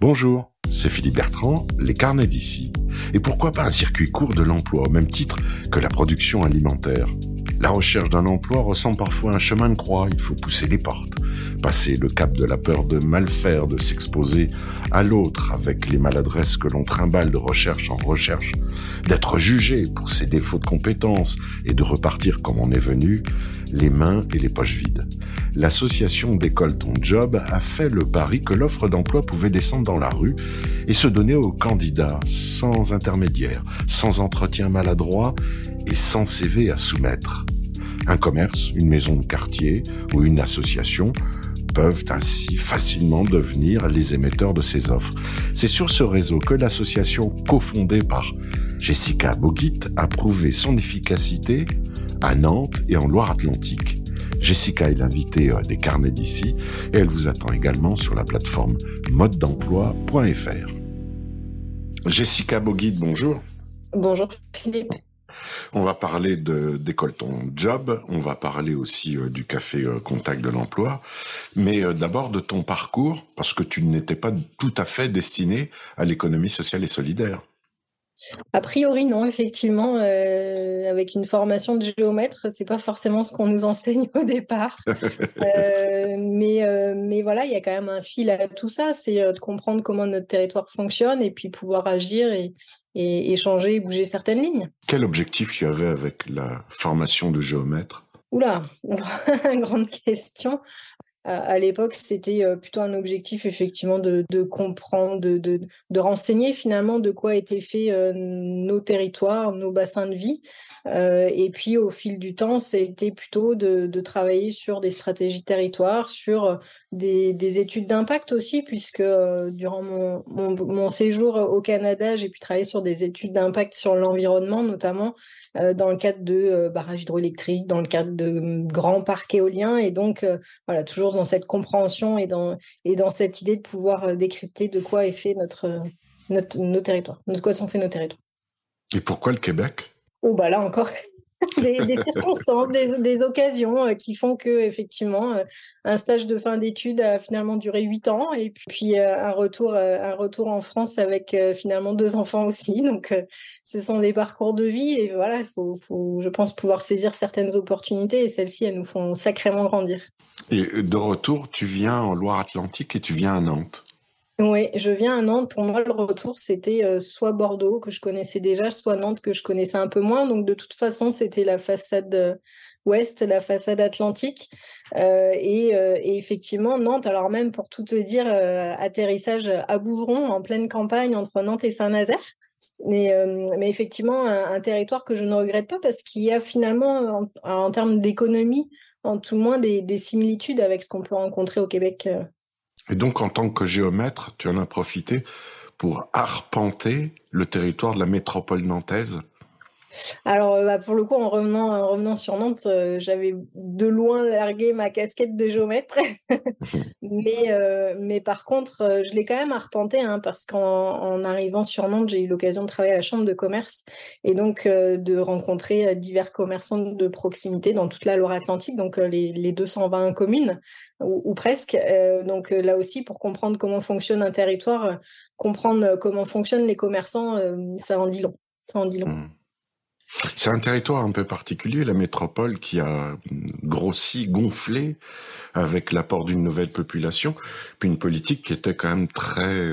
Bonjour, c'est Philippe Bertrand, les carnets d'ici. Et pourquoi pas un circuit court de l'emploi au même titre que la production alimentaire? La recherche d'un emploi ressemble parfois à un chemin de croix, il faut pousser les portes, passer le cap de la peur de mal faire, de s'exposer à l'autre avec les maladresses que l'on trimballe de recherche en recherche, d'être jugé pour ses défauts de compétences et de repartir comme on est venu, les mains et les poches vides. L'association d'école Ton Job a fait le pari que l'offre d'emploi pouvait descendre dans la rue et se donner aux candidats sans intermédiaire, sans entretien maladroit et sans CV à soumettre. Un commerce, une maison de quartier ou une association peuvent ainsi facilement devenir les émetteurs de ces offres. C'est sur ce réseau que l'association cofondée par Jessica Boguit a prouvé son efficacité à Nantes et en Loire-Atlantique. Jessica est l'invitée euh, des carnets d'ici et elle vous attend également sur la plateforme mode-d'emploi.fr. Jessica Boguit, bonjour. Bonjour Philippe. On va parler d'école ton job, on va parler aussi euh, du café euh, contact de l'emploi, mais d'abord de ton parcours, parce que tu n'étais pas tout à fait destiné à l'économie sociale et solidaire. A priori, non, effectivement, euh, avec une formation de géomètre, c'est pas forcément ce qu'on nous enseigne au départ. Euh, mais, euh, mais voilà, il y a quand même un fil à tout ça, c'est de comprendre comment notre territoire fonctionne et puis pouvoir agir et, et, changer et bouger certaines lignes. Quel objectif tu avais avec la formation de géomètre? Oula, grande question à, l'époque, c'était euh, plutôt un objectif effectivement de, comprendre, de, renseigner finalement de quoi étaient faits euh, nos territoires, nos bassins de vie. Euh, et puis au fil du temps, c'était plutôt de, travailler sur des stratégies territoires, sur des, études d'impact aussi, puisque durant mon, mon, séjour au Canada, j'ai pu travailler sur des études d'impact sur l'environnement, notamment dans le cadre de barrages hydroélectriques, dans le cadre de grands parcs éoliens. Et donc, voilà, toujours dans cette compréhension et dans, et dans cette idée de pouvoir euh, décrypter de quoi est fait notre, notre, nos territoires, de quoi sont faits nos territoires. Et pourquoi le Québec? Oh, bah là encore, des, circonstances, des, occasions euh, qui font que effectivement euh, un stage de fin d'études a finalement duré huit ans et puis euh, un retour un retour en France avec finalement deux enfants aussi. Donc ce sont des parcours de vie et voilà, il faut, faut, je pense pouvoir saisir certaines opportunités et celles-ci elles nous font sacrément grandir. Et de retour, tu viens en Loire-Atlantique et tu viens à Nantes. Oui, je viens à Nantes. Pour moi, le retour, c'était euh, soit Bordeaux, que je connaissais déjà, soit Nantes, que je connaissais un peu moins. Donc, de toute façon, c'était la façade euh, ouest, la façade atlantique. Euh, et, effectivement, Nantes, alors même pour tout te dire, atterrissage à Bouvron, en pleine campagne entre Nantes et Saint-Nazaire. Mais, mais, effectivement, un, territoire que je ne regrette pas parce qu'il y a finalement, en, termes d'économie, en tout moins des, des similitudes avec ce qu'on peut rencontrer au Québec. Et donc, en tant que géomètre, tu en as profité pour arpenter le territoire de la métropole nantaise alors, euh, bah, pour le coup, en revenant, en revenant sur Nantes, euh, j'avais de loin largué ma casquette de géomètre. mais, euh, mais par contre, je l'ai quand même arpenté hein, parce qu'en arrivant sur Nantes, j'ai eu l'occasion de travailler à la chambre de commerce et donc de rencontrer divers commerçants de proximité dans toute la Loire-Atlantique, donc les, les 220 communes ou, presque. donc là aussi, pour comprendre comment fonctionne un territoire, comprendre comment fonctionnent les commerçants, ça en dit long. Ça en dit long. Mmh. C'est un territoire un peu particulier, la métropole qui a grossi, gonflé avec l'apport d'une nouvelle population, puis une politique qui était quand même très,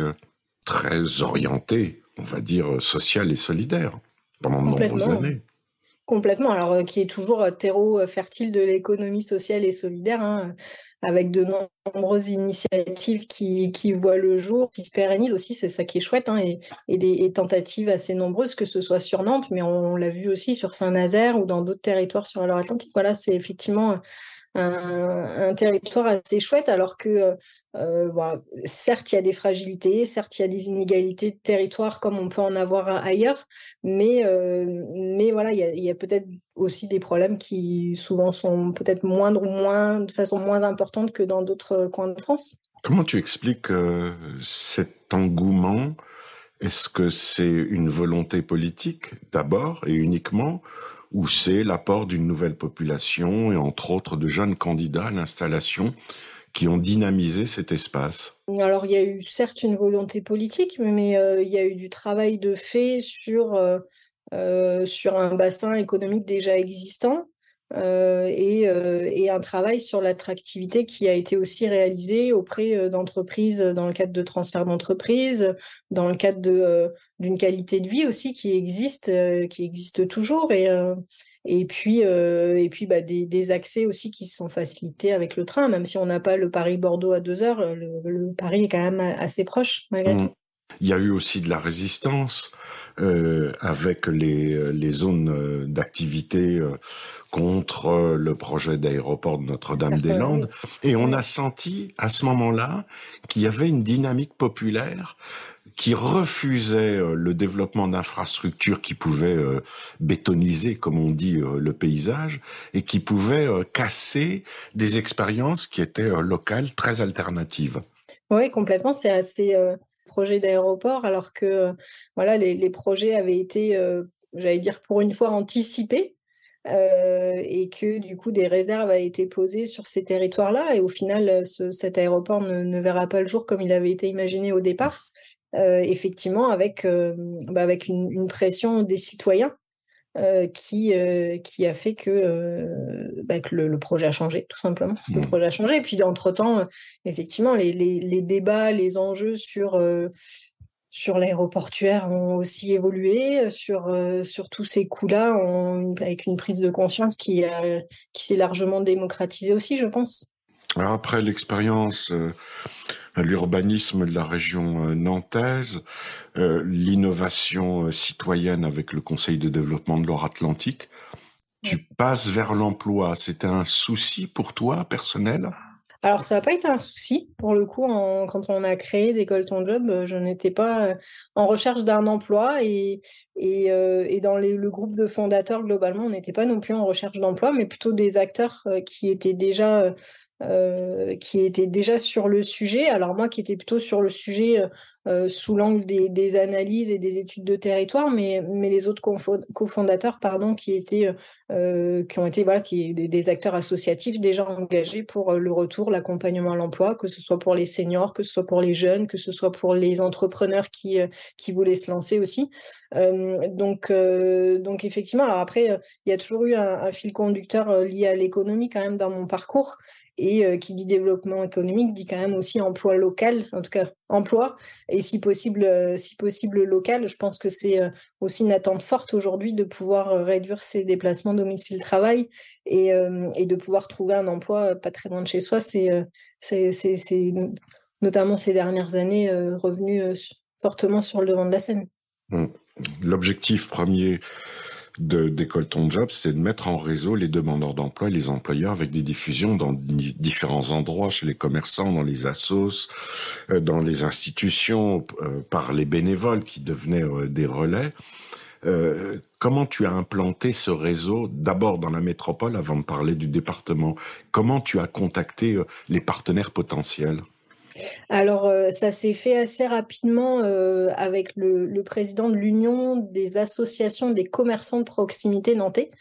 très orientée, on va dire, sociale et solidaire pendant de nombreuses années. Complètement, alors euh, qui est toujours euh, terreau euh, fertile de l'économie sociale et solidaire, hein, avec de nombreuses initiatives qui, voient le jour, qui se pérennisent aussi, c'est ça qui est chouette, hein, et, des tentatives assez nombreuses, que ce soit sur Nantes, mais on, l'a vu aussi sur Saint-Nazaire ou dans d'autres territoires sur la Atlantique. Voilà, c'est effectivement un, territoire assez chouette, alors que euh, euh, certes, il y a des fragilités, certes, il y a des inégalités de territoire comme on peut en avoir ailleurs, mais, euh, mais voilà, il y a, peut-être aussi des problèmes qui souvent sont peut-être moindres ou moins, de façon moins importante que dans d'autres coins de France. Comment tu expliques cet engouement? Est-ce que c'est une volonté politique d'abord et uniquement où c'est l'apport d'une nouvelle population et entre autres de jeunes candidats à l'installation qui ont dynamisé cet espace Alors, il y a eu certes une volonté politique, mais il y a eu du travail de fait sur, sur un bassin économique déjà existant. Euh, et, euh, et, un travail sur l'attractivité qui a été aussi réalisé auprès euh, d'entreprises dans le cadre de transfert d'entreprise, dans le cadre d'une qualité de vie aussi qui existe, qui existe toujours. Et, et puis, et puis bah, des, des, accès aussi qui sont facilités avec le train, même si on n'a pas le Paris-Bordeaux à deux heures, le, Paris est quand même assez proche malgré mmh. tout. Il y a eu aussi de la résistance euh, avec les, les zones d'activité contre le projet d'aéroport de Notre-Dame-des-Landes. Et on a senti à ce moment-là qu'il y avait une dynamique populaire qui refusait euh, le développement d'infrastructures qui pouvaient euh, bétoniser, comme on dit, euh, le paysage, et qui pouvaient casser des expériences qui étaient locales, très alternatives. Oui, complètement. C'est assez projet d'aéroport, alors que voilà, les, projets avaient été, j'allais dire pour une fois, anticipés et que du coup des réserves a été posées sur ces territoires-là et au final cet aéroport ne, verra pas le jour comme il avait été imaginé au départ, effectivement avec, euh, bah, avec une, pression des citoyens qui, qui a fait que, bah, que le, projet a changé, tout simplement. Le mmh. projet a changé. Et puis, entre-temps, effectivement, les, les, les, débats, les enjeux sur sur l'aéroportuaire ont aussi évolué, euh, sur, euh, sur tous ces coups-là, avec une prise de conscience qui, qui s'est largement démocratisée aussi, je pense. Alors après l'expérience, euh, l'urbanisme de la région nantaise, l'innovation citoyenne avec le Conseil de développement de l'Or-Atlantique, tu passes vers l'emploi. C'était un souci pour toi personnel? Alors, ça n'a pas été un souci. Pour le coup, quand on a créé d'école ton job, euh, je n'étais pas euh, en recherche d'un emploi et, et, euh, et dans le groupe de fondateurs, globalement, on n'était pas non plus en recherche d'emploi, mais plutôt des acteurs qui étaient déjà euh, qui était déjà sur le sujet. Alors moi qui étais plutôt sur le sujet euh, euh, sous l'angle des, des, analyses et des études de territoire, mais, mais les autres cofondateurs pardon, qui étaient qui ont été voilà qui des, acteurs associatifs déjà engagés pour le retour, l'accompagnement à l'emploi, que ce soit pour les seniors, que ce soit pour les jeunes, que ce soit pour les entrepreneurs qui qui voulaient se lancer aussi. donc donc effectivement alors après il y a toujours eu un fil conducteur lié à l'économie quand même dans mon parcours et euh, qui dit développement économique dit quand même aussi emploi local, en tout cas emploi, et si possible, euh, si possible local. Je pense que c'est euh, aussi une attente forte aujourd'hui de pouvoir réduire ses déplacements domicile-travail et, et, de pouvoir trouver un emploi pas très loin de chez soi. C'est notamment ces dernières années revenu fortement sur le devant de la scène. L'objectif premier d'école ton job, c'est de mettre en réseau les demandeurs d'emploi et les employeurs avec des diffusions dans différents endroits, chez les commerçants, dans les assos, euh, dans les institutions, euh, par les bénévoles qui devenaient euh, des relais. comment tu as implanté ce réseau d'abord dans la métropole avant de parler du département? Comment tu as contacté les partenaires potentiels? Alors, euh, ça s'est fait assez rapidement euh, avec le, président de l'Union des associations des commerçants de proximité nantais,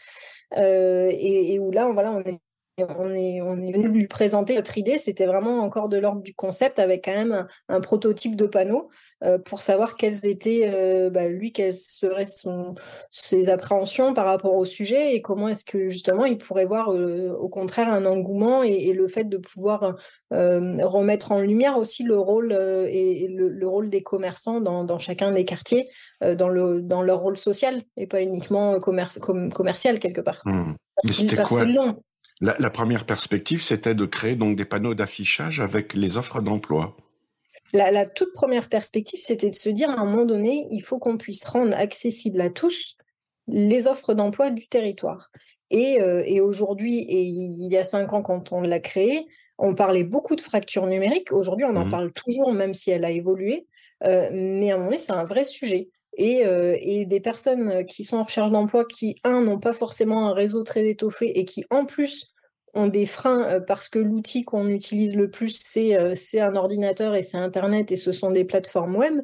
euh, et, où là, voilà, on est on est, on est venu lui présenter notre idée. C'était vraiment encore de l'ordre du concept avec quand même un, prototype de panneau euh, pour savoir quelles étaient, euh, bah, lui, quelles seraient son, ses appréhensions par rapport au sujet et comment est-ce que justement il pourrait voir euh, au contraire un engouement et, le fait de pouvoir remettre en lumière aussi le rôle et le, rôle des commerçants dans, chacun des quartiers, dans, le, dans leur rôle social et pas uniquement commercial quelque part. Mmh. Mais c'était quoi la, première perspective, c'était de créer donc des panneaux d'affichage avec les offres d'emploi. La, toute première perspective, c'était de se dire à un moment donné, il faut qu'on puisse rendre accessible à tous les offres d'emploi du territoire. Et, euh, aujourd'hui, et il y a cinq ans quand on l'a créé, on parlait beaucoup de fracture numérique. Aujourd'hui, on en mmh. parle toujours, même si elle a évolué. Euh, mais à un moment donné, c'est un vrai sujet. Et, euh, et, des personnes qui sont en recherche d'emploi qui, un, n'ont pas forcément un réseau très étoffé et qui, en plus, ont des freins euh, parce que l'outil qu'on utilise le plus, c'est euh, un ordinateur et c'est Internet et ce sont des plateformes web,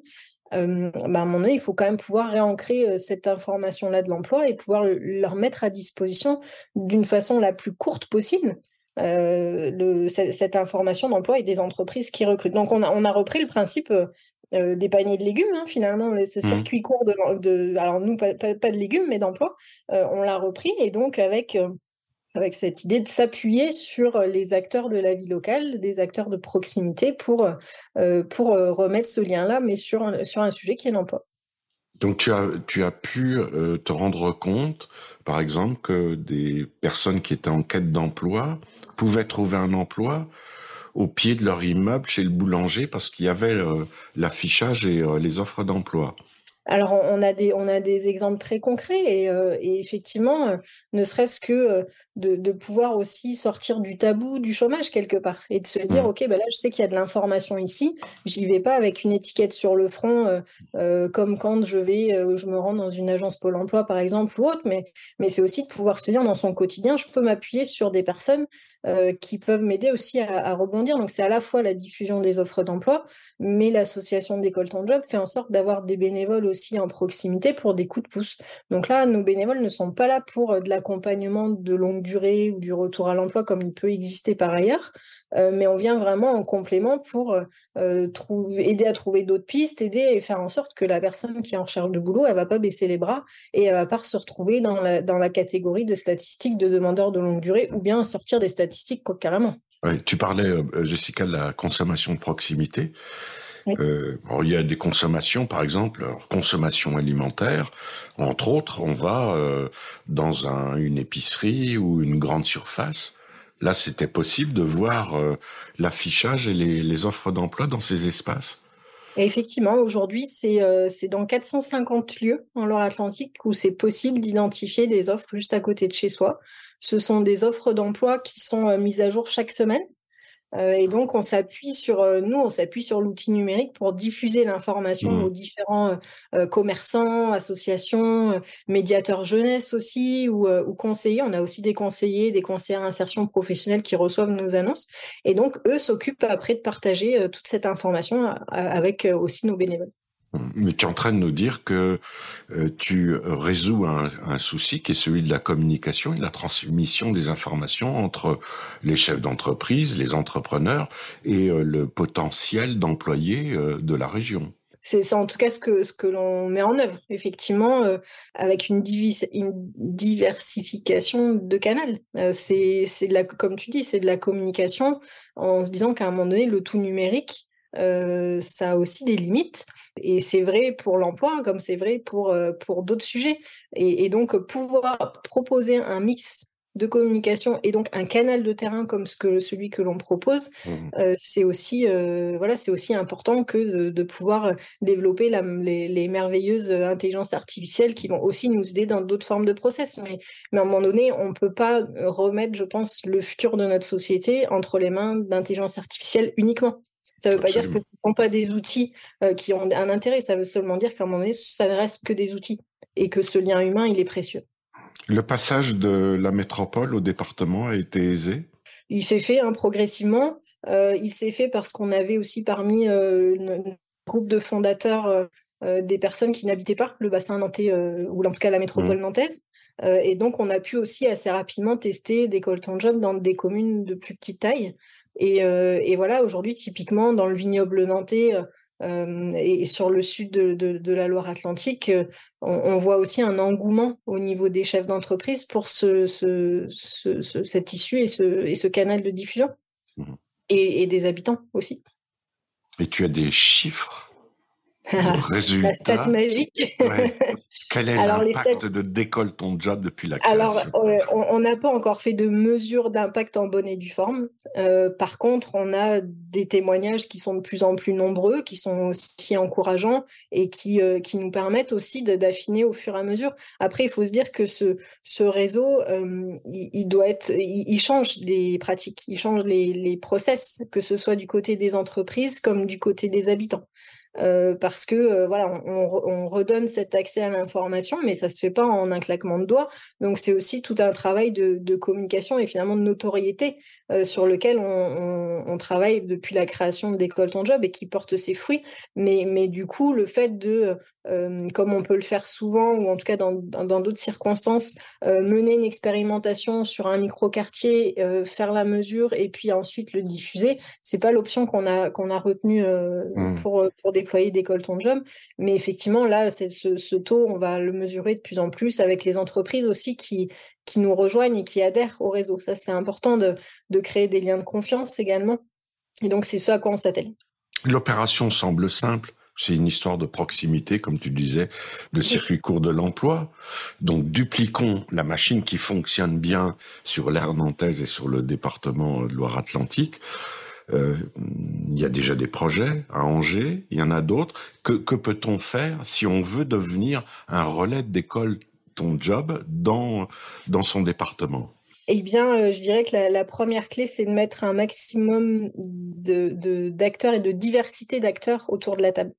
euh, bah à moment donné, il faut quand même pouvoir réancrer cette information-là de l'emploi et pouvoir leur mettre à disposition d'une façon la plus courte possible cette information d'emploi et des entreprises qui recrutent. Donc on a, on a repris le principe des paniers de légumes, hein, finalement, ce mmh. circuit court de, alors nous, pas, de légumes, mais d'emploi, on l'a repris, et donc avec avec cette idée de s'appuyer sur les acteurs de la vie locale, des acteurs de proximité pour, euh, pour euh, remettre ce lien-là, mais sur un, sur un sujet qui est l'emploi. Donc tu as, tu as pu euh, te rendre compte, par exemple, que des personnes qui étaient en quête d'emploi pouvaient trouver un emploi au pied de leur immeuble chez le boulanger parce qu'il y avait l'affichage et les offres d'emploi. Alors, on a des, on a des exemples très concrets et, euh, effectivement, euh, ne serait-ce que euh, de, pouvoir aussi sortir du tabou du chômage quelque part et de se dire, OK, bah là, je sais qu'il y a de l'information ici, j'y vais pas avec une étiquette sur le front, comme quand je vais, je me rends dans une agence Pôle emploi, par exemple, ou autre, mais, mais c'est aussi de pouvoir se dire dans son quotidien, je peux m'appuyer sur des personnes qui peuvent m'aider aussi à, à, rebondir. Donc, c'est à la fois la diffusion des offres d'emploi, mais l'association d'école ton job fait en sorte d'avoir des bénévoles aussi en proximité pour des coups de pouce. Donc là, nos bénévoles ne sont pas là pour euh, de l'accompagnement de longue durée ou du retour à l'emploi comme il peut exister par ailleurs, euh, mais on vient vraiment en complément pour euh, aider à trouver d'autres pistes, aider et faire en sorte que la personne qui est en recherche de boulot, elle va pas baisser les bras et elle va pas se retrouver dans la, catégorie de statistiques de demandeurs de longue durée ou bien sortir des statistiques carrément. Tu parlais, Jessica, de la consommation de proximité. Euh, il y a des consommations, par exemple, consommation alimentaire. Entre autres, on va euh, dans un, une épicerie ou une grande surface. Là, c'était possible de voir euh, l'affichage et les, les offres d'emploi dans ces espaces. effectivement, aujourd'hui, c'est euh, dans 450 lieux en Loire-Atlantique où c'est possible d'identifier des offres juste à côté de chez soi. Ce sont des offres d'emploi qui sont euh, mises à jour chaque semaine. Euh, et donc, on s'appuie sur, euh, nous, on s'appuie sur l'outil numérique pour diffuser l'information mmh. aux différents commerçants, associations, médiateurs jeunesse aussi, ou, ou, conseillers. On a aussi des conseillers, des conseillers insertion professionnelle qui reçoivent nos annonces. Et donc, eux s'occupent après de partager toute cette information avec aussi nos bénévoles. Mais tu es en train de nous dire que euh, tu résous un, souci qui est celui de la communication et de la transmission des informations entre les chefs d'entreprise, les entrepreneurs et euh, le potentiel d'employés euh, de la région. C'est en tout cas ce que, ce que l'on met en œuvre, effectivement, avec une, diversification de canaux. c'est comme tu dis, c'est de la communication en se disant qu'à un moment donné, le tout numérique, euh, ça a aussi des limites. Et c'est vrai pour l'emploi, comme c'est vrai pour, euh, pour d'autres sujets. Et, donc, pouvoir proposer un mix de communication et donc un canal de terrain comme ce que, celui que l'on propose, mmh. euh, c'est aussi, voilà, aussi important que de, pouvoir développer les, merveilleuses intelligences artificielles qui vont aussi nous aider dans d'autres formes de process. Mais, mais à un moment donné, on ne peut pas remettre, je pense, le futur de notre société entre les mains d'intelligence artificielle uniquement. Ça ne veut pas dire que ce ne sont pas des outils euh, qui ont un intérêt, ça veut seulement dire qu'à un moment donné, ça ne reste que des outils et que ce lien humain, il est précieux. Le passage de la métropole au département a été aisé? Il s'est fait hein, progressivement. Euh, il s'est fait parce qu'on avait aussi parmi euh, un groupe de fondateurs des personnes qui n'habitaient pas le bassin nantais ou en tout cas la métropole mmh. nantaise. et donc, on a pu aussi assez rapidement tester des colton job dans des communes de plus petite taille. Euh, et, voilà, aujourd'hui, typiquement, dans le vignoble nantais euh, et sur le sud de, la Loire-Atlantique, euh, on, voit aussi un engouement au niveau des chefs d'entreprise pour ce, cette issue et ce, et ce canal de diffusion. Mmh. Et, et des habitants aussi. Et tu as des chiffres? Résultat. La stat magique. Quel est l'impact de décolle ton job depuis la création Alors, on n'a pas encore fait de mesure d'impact en bonne et due forme. Euh, par contre, on a des témoignages qui sont de plus en plus nombreux, qui sont aussi encourageants et qui, euh, qui nous permettent aussi d'affiner au fur et à mesure. Après, il faut se dire que ce, ce réseau, euh, il, doit être, il, change les pratiques, il change les, les process, que ce soit du côté des entreprises comme du côté des habitants. Parce que voilà, on, redonne cet accès à l'information, mais ça se fait pas en un claquement de doigts. Donc c'est aussi tout un travail de, communication et finalement de notoriété sur lequel on, travaille depuis la création d'école ton job et qui porte ses fruits. Mais, mais du coup, le fait de, comme on peut le faire souvent ou en tout cas dans d'autres circonstances, mener une expérimentation sur un micro-quartier, faire la mesure et puis ensuite le diffuser, c'est pas l'option qu'on a qu'on a retenue mmh. pour pour déployer d'école ton job. Mais effectivement, là, ce, ce taux, on va le mesurer de plus en plus avec les entreprises aussi qui qui nous rejoignent et qui adhèrent au réseau. Ça, c'est important de, de créer des liens de confiance également. Et donc, c'est ce à quoi on s'attelle. L'opération semble simple. C'est une histoire de proximité, comme tu disais, de circuit court de l'emploi. Donc, dupliquons la machine qui fonctionne bien sur l'aire nantaise et sur le département de Loire-Atlantique. Euh, il y a déjà des projets à Angers, il y en a d'autres. Que, que peut-on faire si on veut devenir un relais d'école ton job dans, dans son département? Eh bien, euh, je dirais que la, première clé, c'est de mettre un maximum d'acteurs de, et de diversité d'acteurs autour de la table.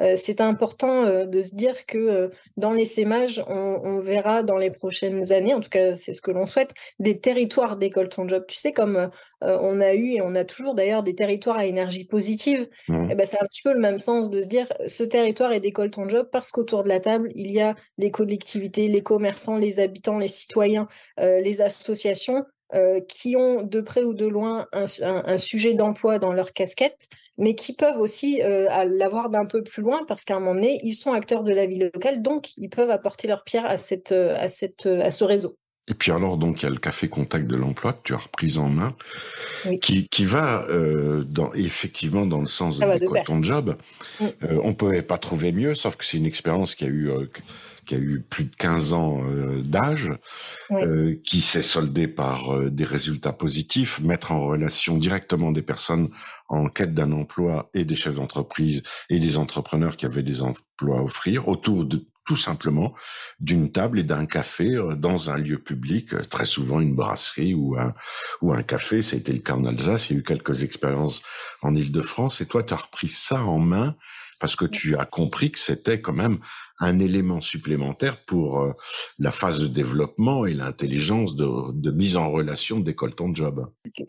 Euh, c'est important euh, de se dire que euh, dans les sémages, on, verra dans les prochaines années, en tout cas c'est ce que l'on souhaite, des territoires d'école ton job. Tu sais, comme on a eu et on a toujours d'ailleurs des territoires à énergie positive, mmh. eh ben, c'est un petit peu le même sens de se dire ce territoire est d'école ton job parce qu'autour de la table, il y a les collectivités, les commerçants, les habitants, les citoyens, les associations qui ont de près ou de loin un sujet d'emploi dans leur casquette mais qui peuvent aussi euh, l'avoir d'un peu plus loin parce qu'à un moment donné, ils sont acteurs de la vie locale, donc ils peuvent apporter leur pierre à, cette, euh, à, cette, euh, à ce réseau. Et puis alors, donc, il y a le café contact de l'emploi que tu as repris en main, qui, qui va dans, effectivement dans le sens de, de ton job. On mm. on pouvait pas trouver mieux, sauf que c'est une expérience qui a eu qui a eu plus de 15 ans d'âge, qui s'est soldée par des résultats positifs, mettre en relation directement des personnes en quête d'un emploi et des chefs d'entreprise et des entrepreneurs qui avaient des emplois à offrir autour de tout simplement d'une table et d'un café euh, dans un lieu public, euh, très souvent une brasserie ou un, ou un café. Ça a été le cas en Alsace. Il y a eu quelques expériences en Ile-de-France. Et toi, tu as repris ça en main parce que tu as compris que c'était quand même un élément supplémentaire pour euh, la phase de développement et l'intelligence de, mise en relation d'école ton job.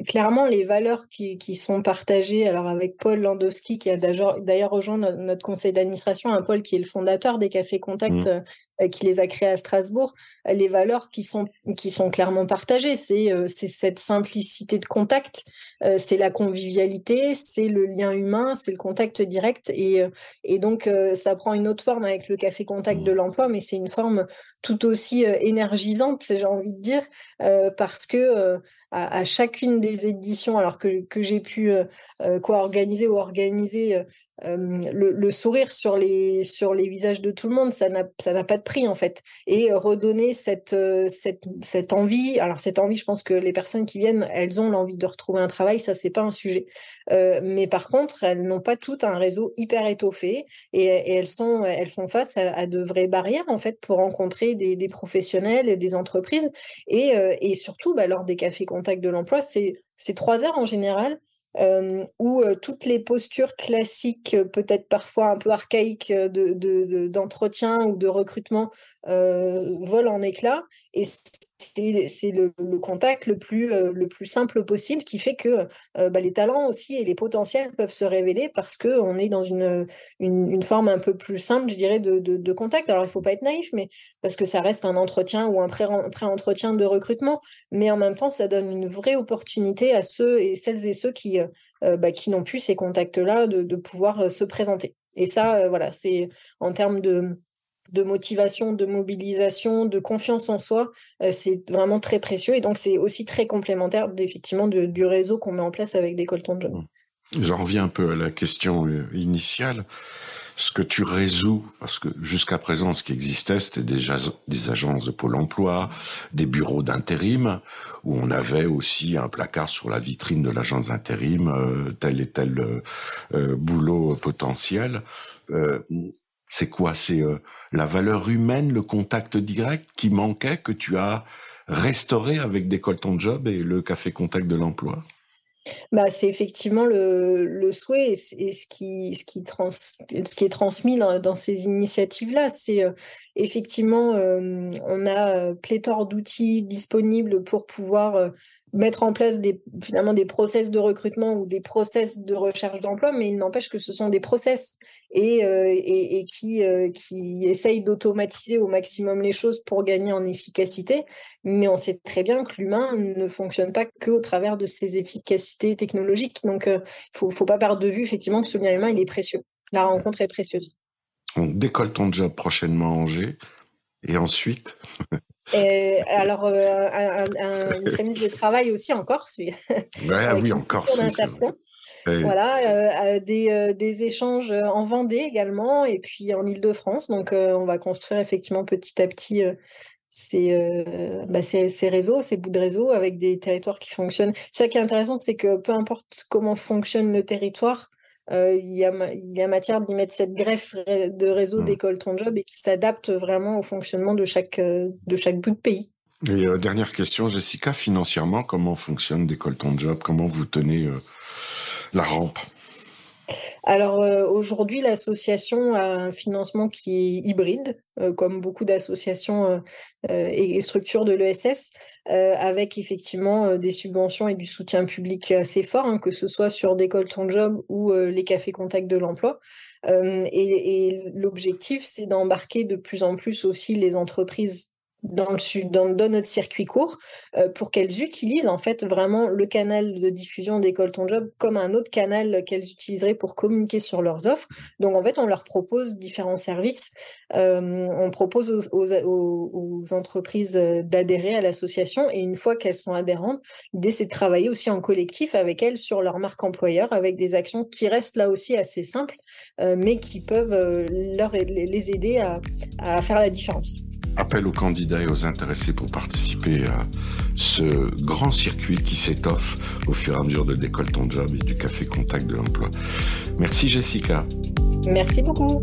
Clairement, les valeurs qui, sont partagées, alors avec Paul Landowski, qui a d'ailleurs rejoint notre, conseil d'administration, un Paul qui est le fondateur des cafés Contact mmh. Euh, qui les a créés à Strasbourg, euh, les valeurs qui sont, qui sont clairement partagées. C'est euh, cette simplicité de contact, c'est la convivialité, c'est le lien humain, c'est le contact direct. Et, et donc, ça prend une autre forme avec le café contact de l'emploi, mais c'est une forme tout aussi énergisante, j'ai envie de dire, parce que à, chacune des éditions, alors que, que j'ai pu quoi organiser ou organiser le, sourire sur les, sur les visages de tout le monde, ça n'a pas de prix en fait. Et redonner cette, cette, cette envie, alors cette envie, je pense que les personnes qui viennent, elles ont l'envie de retrouver un travail, ça c'est pas un sujet. mais par contre, elles n'ont pas toutes un réseau hyper étoffé et, elles, sont, elles font face à, de vraies barrières en fait pour rencontrer des, professionnels et des entreprises et, et surtout bah, lors des cafés contact de l'emploi, c'est trois heures en général euh, où euh, toutes les postures classiques, euh, peut-être parfois un peu archaïques d'entretien de, ou de recrutement, volent en éclats. Et c'est le, contact le plus, le plus simple possible qui fait que bah, les talents aussi et les potentiels peuvent se révéler parce qu'on est dans une, forme un peu plus simple, je dirais, de, contact. Alors, il ne faut pas être naïf, mais parce que ça reste un entretien ou un pré-entretien de recrutement. Mais en même temps, ça donne une vraie opportunité à ceux et celles et ceux qui, bah, qui n'ont plus ces contacts-là de, pouvoir se présenter. Et ça, voilà, c'est en termes de, de motivation, de mobilisation, de confiance en soi, euh, c'est vraiment très précieux. Et donc, c'est aussi très complémentaire, effectivement, du réseau qu'on met en place avec des Colton John. Mmh. J'en reviens un peu à la question euh, initiale. Ce que tu résous, parce que jusqu'à présent, ce qui existait, c'était déjà des agences de Pôle emploi, des bureaux d'intérim, où on avait aussi un placard sur la vitrine de l'agence d'intérim, euh, tel et tel boulot potentiel. C'est quoi? C'est la valeur humaine, le contact direct qui manquait, que tu as restauré avec des Colton Job et le Café Contact de l'emploi? Bah, c'est effectivement le, souhait et, ce qui est transmis dans, ces initiatives-là. C'est euh, effectivement, euh, on a pléthore d'outils disponibles pour pouvoir mettre en place des, finalement des process de recrutement ou des process de recherche d'emploi, mais il n'empêche que ce sont des process et, euh, et, qui, euh, qui essayent d'automatiser au maximum les choses pour gagner en efficacité. Mais on sait très bien que l'humain ne fonctionne pas qu'au travers de ses efficacités technologiques. Donc, il euh, ne faut, faut pas perdre de vue effectivement que ce lien humain, il est précieux. La rencontre est précieuse. On décolle ton job prochainement à Angers. Et ensuite Et alors, euh, un, un, une prémisse de travail aussi en Corse. Oui, oui, en Corse. Voilà, euh, des, euh, des, échanges en Vendée également, et puis en Ile-de-France. Donc, on va construire effectivement petit à petit ces, bah, ces, ces, réseaux, ces bouts de réseau avec des territoires qui fonctionnent. Ça qui est intéressant, c'est que peu importe comment fonctionne le territoire, euh, il, y a, il y a matière d'y mettre cette greffe de réseau mmh. d'école ton job et qui s'adapte vraiment au fonctionnement de chaque, euh, de chaque bout de pays. Et euh, dernière question, Jessica, financièrement, comment fonctionne d'école ton job? Comment vous tenez la rampe? Alors euh, aujourd'hui, l'association a un financement qui est hybride, euh, comme beaucoup d'associations euh, et, structures de l'ESS, avec effectivement des subventions et du soutien public assez fort, hein, que ce soit sur Décolle ton job ou les cafés contact de l'emploi. et l'objectif, c'est d'embarquer de plus en plus aussi les entreprises dans, le, dans, notre circuit court euh, pour qu'elles utilisent en fait vraiment le canal de diffusion d'École Ton Job comme un autre canal qu'elles utiliseraient pour communiquer sur leurs offres. Donc en fait, on leur propose différents services. Euh, on propose aux, entreprises d'adhérer à l'association et une fois qu'elles sont adhérentes, l'idée c'est de travailler aussi en collectif avec elles sur leur marque employeur avec des actions qui restent là aussi assez simples euh, mais qui peuvent les aider à faire la différence. Appel aux candidats et aux intéressés pour participer à ce grand circuit qui s'étoffe au fur et à mesure de Décolle ton job et du Café Contact de l'emploi. Merci Jessica. Merci beaucoup.